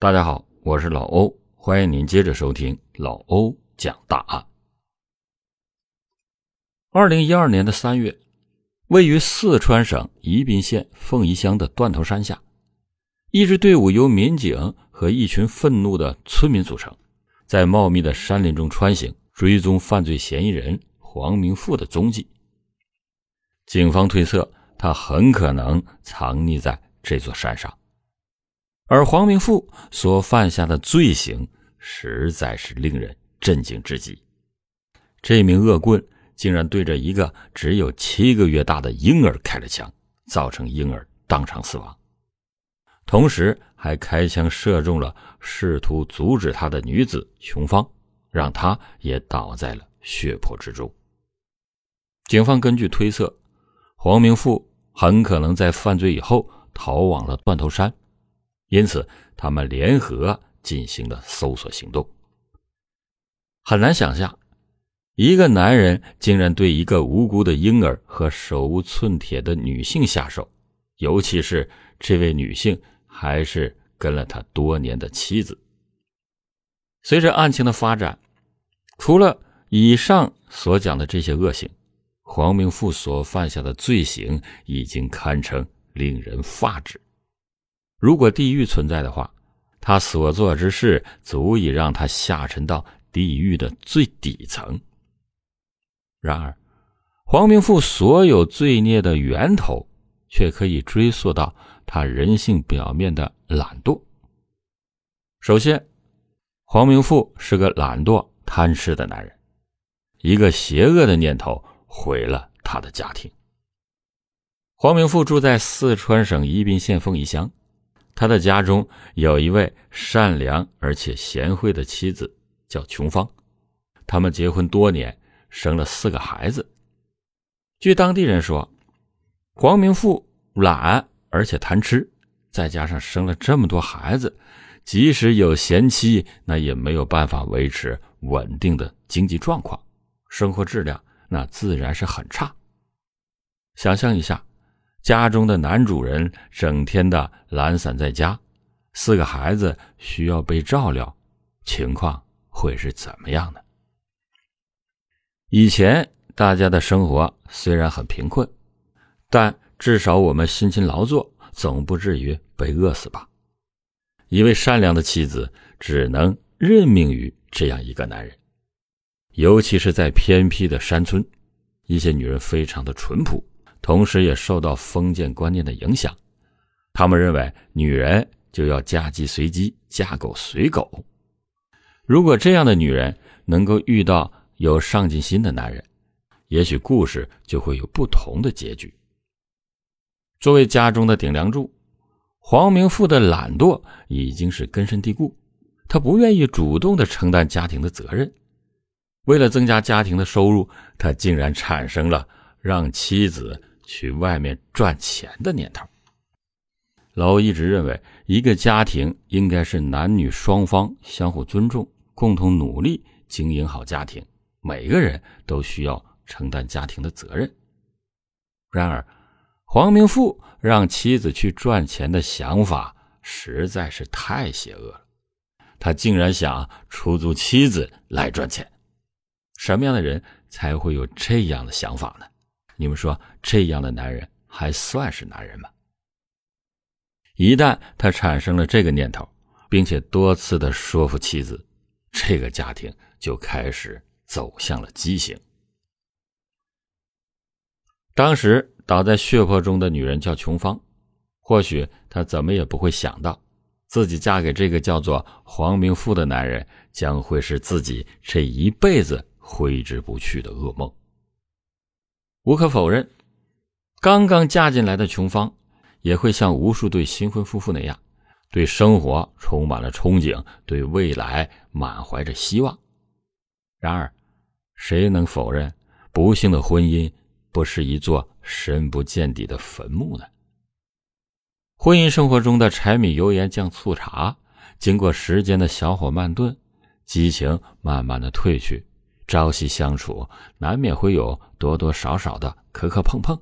大家好，我是老欧，欢迎您接着收听老欧讲大案。二零一二年的三月，位于四川省宜宾县凤仪乡的断头山下，一支队伍由民警和一群愤怒的村民组成，在茂密的山林中穿行，追踪犯罪嫌疑人黄明富的踪迹。警方推测，他很可能藏匿在这座山上。而黄明富所犯下的罪行实在是令人震惊至极。这名恶棍竟然对着一个只有七个月大的婴儿开了枪，造成婴儿当场死亡，同时还开枪射中了试图阻止他的女子琼芳，让她也倒在了血泊之中。警方根据推测，黄明富很可能在犯罪以后逃往了断头山。因此，他们联合进行了搜索行动。很难想象，一个男人竟然对一个无辜的婴儿和手无寸铁的女性下手，尤其是这位女性还是跟了他多年的妻子。随着案情的发展，除了以上所讲的这些恶行，黄明富所犯下的罪行已经堪称令人发指。如果地狱存在的话，他所做之事足以让他下沉到地狱的最底层。然而，黄明富所有罪孽的源头，却可以追溯到他人性表面的懒惰。首先，黄明富是个懒惰贪吃的男人，一个邪恶的念头毁了他的家庭。黄明富住在四川省宜宾县凤仪乡。他的家中有一位善良而且贤惠的妻子，叫琼芳。他们结婚多年，生了四个孩子。据当地人说，黄明富懒而且贪吃，再加上生了这么多孩子，即使有贤妻，那也没有办法维持稳定的经济状况，生活质量那自然是很差。想象一下。家中的男主人整天的懒散在家，四个孩子需要被照料，情况会是怎么样的？以前大家的生活虽然很贫困，但至少我们辛勤劳作，总不至于被饿死吧？一位善良的妻子只能任命于这样一个男人，尤其是在偏僻的山村，一些女人非常的淳朴。同时也受到封建观念的影响，他们认为女人就要嫁鸡随鸡，嫁狗随狗。如果这样的女人能够遇到有上进心的男人，也许故事就会有不同的结局。作为家中的顶梁柱，黄明富的懒惰已经是根深蒂固，他不愿意主动的承担家庭的责任。为了增加家庭的收入，他竟然产生了让妻子。去外面赚钱的念头。老欧一直认为，一个家庭应该是男女双方相互尊重，共同努力经营好家庭，每个人都需要承担家庭的责任。然而，黄明富让妻子去赚钱的想法实在是太邪恶了。他竟然想出租妻子来赚钱，什么样的人才会有这样的想法呢？你们说这样的男人还算是男人吗？一旦他产生了这个念头，并且多次的说服妻子，这个家庭就开始走向了畸形。当时倒在血泊中的女人叫琼芳，或许她怎么也不会想到，自己嫁给这个叫做黄明富的男人，将会是自己这一辈子挥之不去的噩梦。无可否认，刚刚嫁进来的琼芳也会像无数对新婚夫妇那样，对生活充满了憧憬，对未来满怀着希望。然而，谁能否认不幸的婚姻不是一座深不见底的坟墓呢？婚姻生活中的柴米油盐酱醋茶，经过时间的小火慢炖，激情慢慢的褪去。朝夕相处，难免会有多多少少的磕磕碰碰。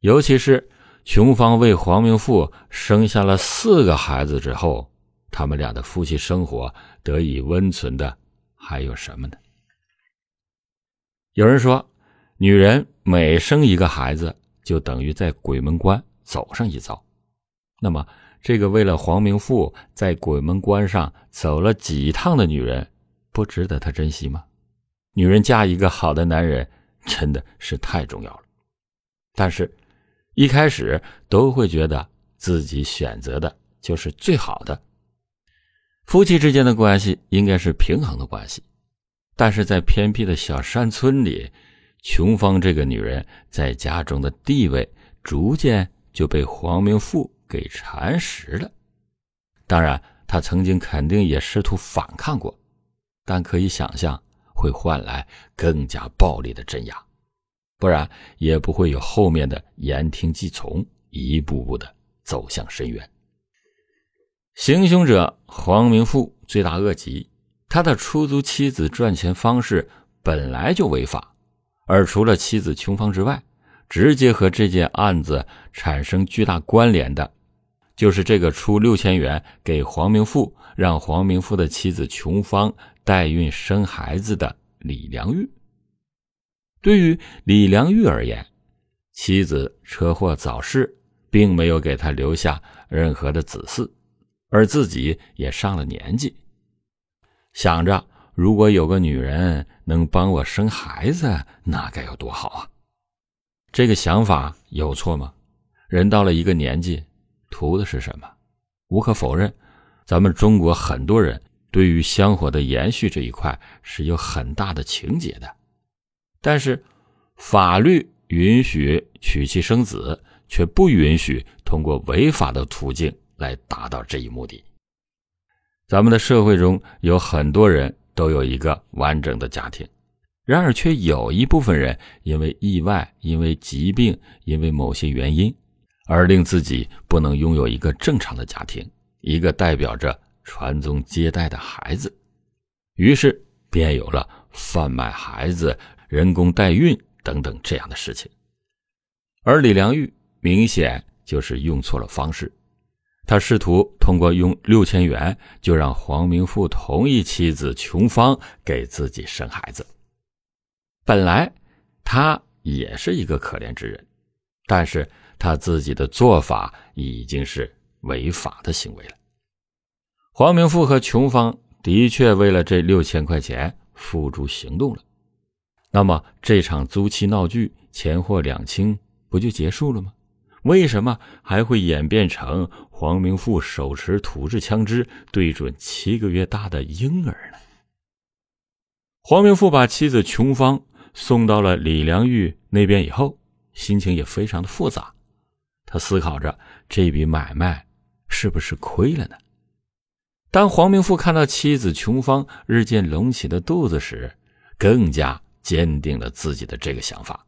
尤其是琼芳为黄明富生下了四个孩子之后，他们俩的夫妻生活得以温存的还有什么呢？有人说，女人每生一个孩子，就等于在鬼门关走上一遭。那么，这个为了黄明富在鬼门关上走了几趟的女人，不值得他珍惜吗？女人嫁一个好的男人，真的是太重要了。但是，一开始都会觉得自己选择的就是最好的。夫妻之间的关系应该是平衡的关系。但是在偏僻的小山村里，琼芳这个女人在家中的地位逐渐就被黄明富给蚕食了。当然，她曾经肯定也试图反抗过，但可以想象会换来更加暴力的镇压，不然也不会有后面的言听计从，一步步的走向深渊。行凶者黄明富罪大恶极。他的出租妻子赚钱方式本来就违法，而除了妻子琼芳之外，直接和这件案子产生巨大关联的，就是这个出六千元给黄明富，让黄明富的妻子琼芳代孕生孩子的李良玉。对于李良玉而言，妻子车祸早逝，并没有给他留下任何的子嗣，而自己也上了年纪。想着，如果有个女人能帮我生孩子，那该有多好啊！这个想法有错吗？人到了一个年纪，图的是什么？无可否认，咱们中国很多人对于香火的延续这一块是有很大的情结的。但是，法律允许娶妻生子，却不允许通过违法的途径来达到这一目的。咱们的社会中有很多人都有一个完整的家庭，然而却有一部分人因为意外、因为疾病、因为某些原因，而令自己不能拥有一个正常的家庭，一个代表着传宗接代的孩子，于是便有了贩卖孩子、人工代孕等等这样的事情。而李良玉明显就是用错了方式。他试图通过用六千元就让黄明富同意妻子琼芳给自己生孩子。本来他也是一个可怜之人，但是他自己的做法已经是违法的行为了。黄明富和琼芳的确为了这六千块钱付诸行动了，那么这场租妻闹剧钱货两清不就结束了吗？为什么还会演变成黄明富手持土制枪支对准七个月大的婴儿呢？黄明富把妻子琼芳送到了李良玉那边以后，心情也非常的复杂。他思考着这笔买卖是不是亏了呢？当黄明富看到妻子琼芳日渐隆起的肚子时，更加坚定了自己的这个想法。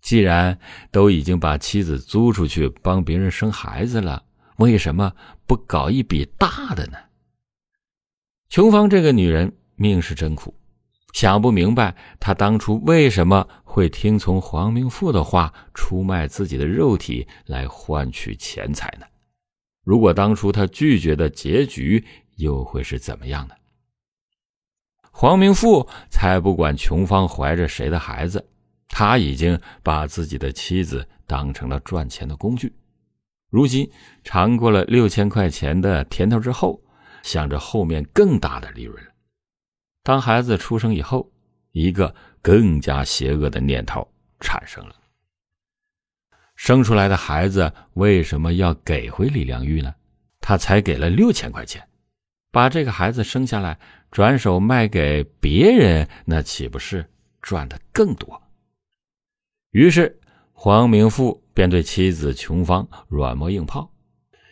既然都已经把妻子租出去帮别人生孩子了，为什么不搞一笔大的呢？琼芳这个女人命是真苦，想不明白他当初为什么会听从黄明富的话，出卖自己的肉体来换取钱财呢？如果当初他拒绝的结局又会是怎么样呢？黄明富才不管琼芳怀着谁的孩子。他已经把自己的妻子当成了赚钱的工具，如今尝过了六千块钱的甜头之后，想着后面更大的利润。当孩子出生以后，一个更加邪恶的念头产生了：生出来的孩子为什么要给回李良玉呢？他才给了六千块钱，把这个孩子生下来，转手卖给别人，那岂不是赚的更多？于是，黄明富便对妻子琼芳软磨硬泡，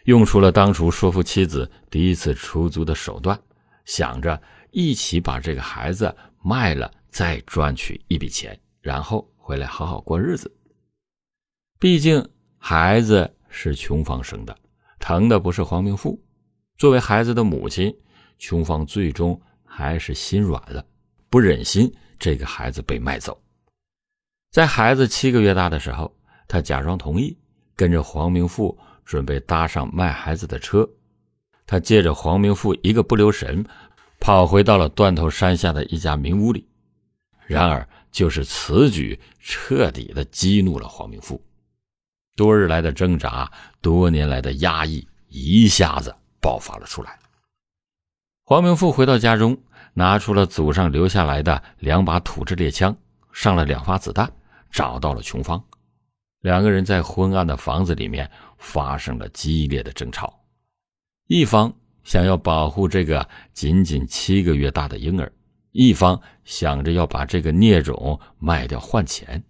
用出了当初说服妻子第一次出租的手段，想着一起把这个孩子卖了，再赚取一笔钱，然后回来好好过日子。毕竟孩子是琼芳生的，疼的不是黄明富。作为孩子的母亲，琼芳最终还是心软了，不忍心这个孩子被卖走。在孩子七个月大的时候，他假装同意，跟着黄明富准备搭上卖孩子的车。他借着黄明富一个不留神，跑回到了断头山下的一家民屋里。然而，就是此举彻底的激怒了黄明富，多日来的挣扎，多年来的压抑，一下子爆发了出来。黄明富回到家中，拿出了祖上留下来的两把土制猎枪，上了两发子弹，找到了琼芳。两个人在昏暗的房子里面发生了激烈的争吵。一方想要保护这个仅仅七个月大的婴儿，一方想着要把这个孽种卖掉换钱。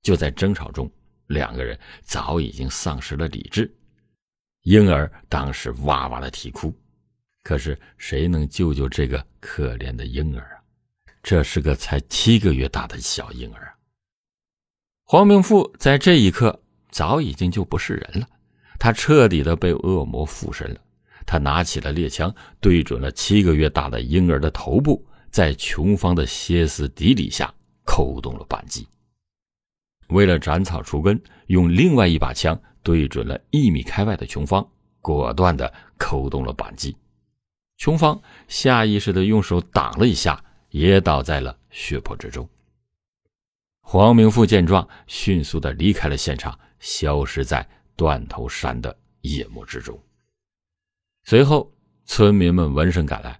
就在争吵中，两个人早已经丧失了理智。婴儿当时哇哇的啼哭，可是谁能救救这个可怜的婴儿啊？这是个才七个月大的小婴儿啊！黄明富在这一刻早已经就不是人了，他彻底的被恶魔附身了。他拿起了猎枪，对准了七个月大的婴儿的头部，在琼芳的歇斯底里下扣动了扳机。为了斩草除根，用另外一把枪对准了一米开外的琼芳，果断的扣动了扳机。琼芳下意识的用手挡了一下，也倒在了血泊之中。黄明富见状，迅速的离开了现场，消失在断头山的夜幕之中。随后，村民们闻声赶来，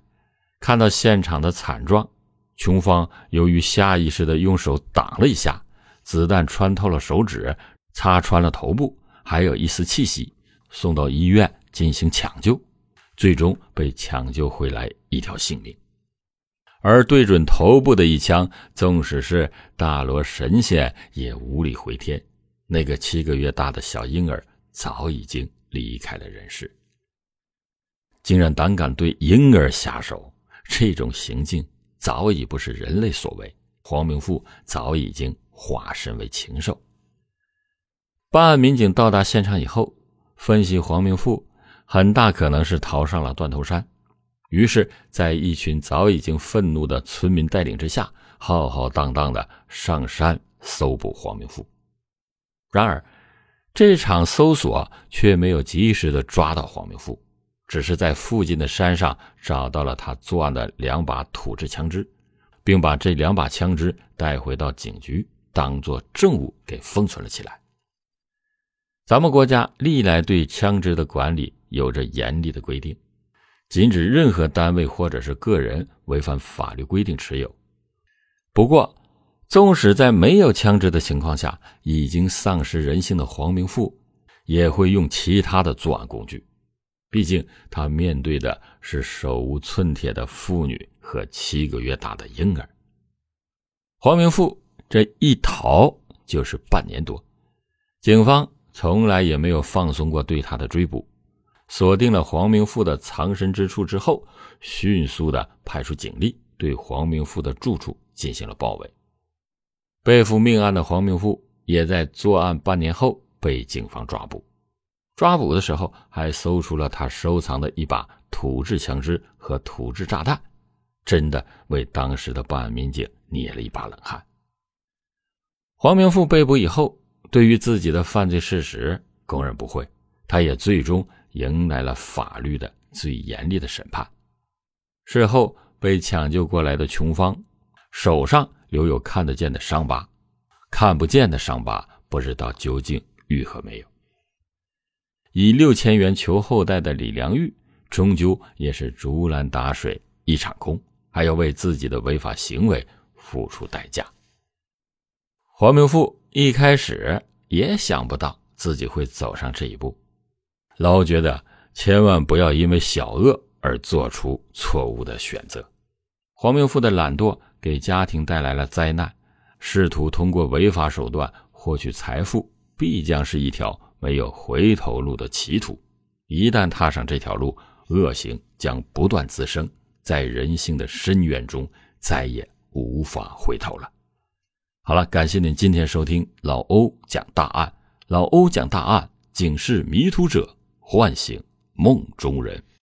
看到现场的惨状，琼芳由于下意识的用手挡了一下，子弹穿透了手指，擦穿了头部，还有一丝气息，送到医院进行抢救，最终被抢救回来一条性命。而对准头部的一枪，纵使是大罗神仙也无力回天。那个七个月大的小婴儿早已经离开了人世。竟然胆敢对婴儿下手，这种行径早已不是人类所为。黄明富早已经化身为禽兽。办案民警到达现场以后，分析黄明富很大可能是逃上了断头山。于是，在一群早已经愤怒的村民带领之下，浩浩荡荡的上山搜捕黄明富。然而，这场搜索却没有及时的抓到黄明富，只是在附近的山上找到了他作案的两把土制枪支，并把这两把枪支带回到警局，当做证物给封存了起来。咱们国家历来对枪支的管理有着严厉的规定。禁止任何单位或者是个人违反法律规定持有。不过，纵使在没有枪支的情况下，已经丧失人性的黄明富也会用其他的作案工具。毕竟，他面对的是手无寸铁的妇女和七个月大的婴儿。黄明富这一逃就是半年多，警方从来也没有放松过对他的追捕。锁定了黄明富的藏身之处之后，迅速的派出警力对黄明富的住处进行了包围。背负命案的黄明富也在作案半年后被警方抓捕。抓捕的时候还搜出了他收藏的一把土制枪支和土制炸弹，真的为当时的办案民警捏了一把冷汗。黄明富被捕以后，对于自己的犯罪事实供认不讳，他也最终。迎来了法律的最严厉的审判。事后被抢救过来的琼芳，手上留有看得见的伤疤，看不见的伤疤不知道究竟愈合没有。以六千元求后代的李良玉，终究也是竹篮打水一场空，还要为自己的违法行为付出代价。黄明富一开始也想不到自己会走上这一步。老觉得千万不要因为小恶而做出错误的选择。黄明富的懒惰给家庭带来了灾难，试图通过违法手段获取财富，必将是一条没有回头路的歧途。一旦踏上这条路，恶行将不断滋生，在人性的深渊中再也无法回头了。好了，感谢您今天收听老欧讲大案，老欧讲大案，警示迷途者。唤醒梦中人。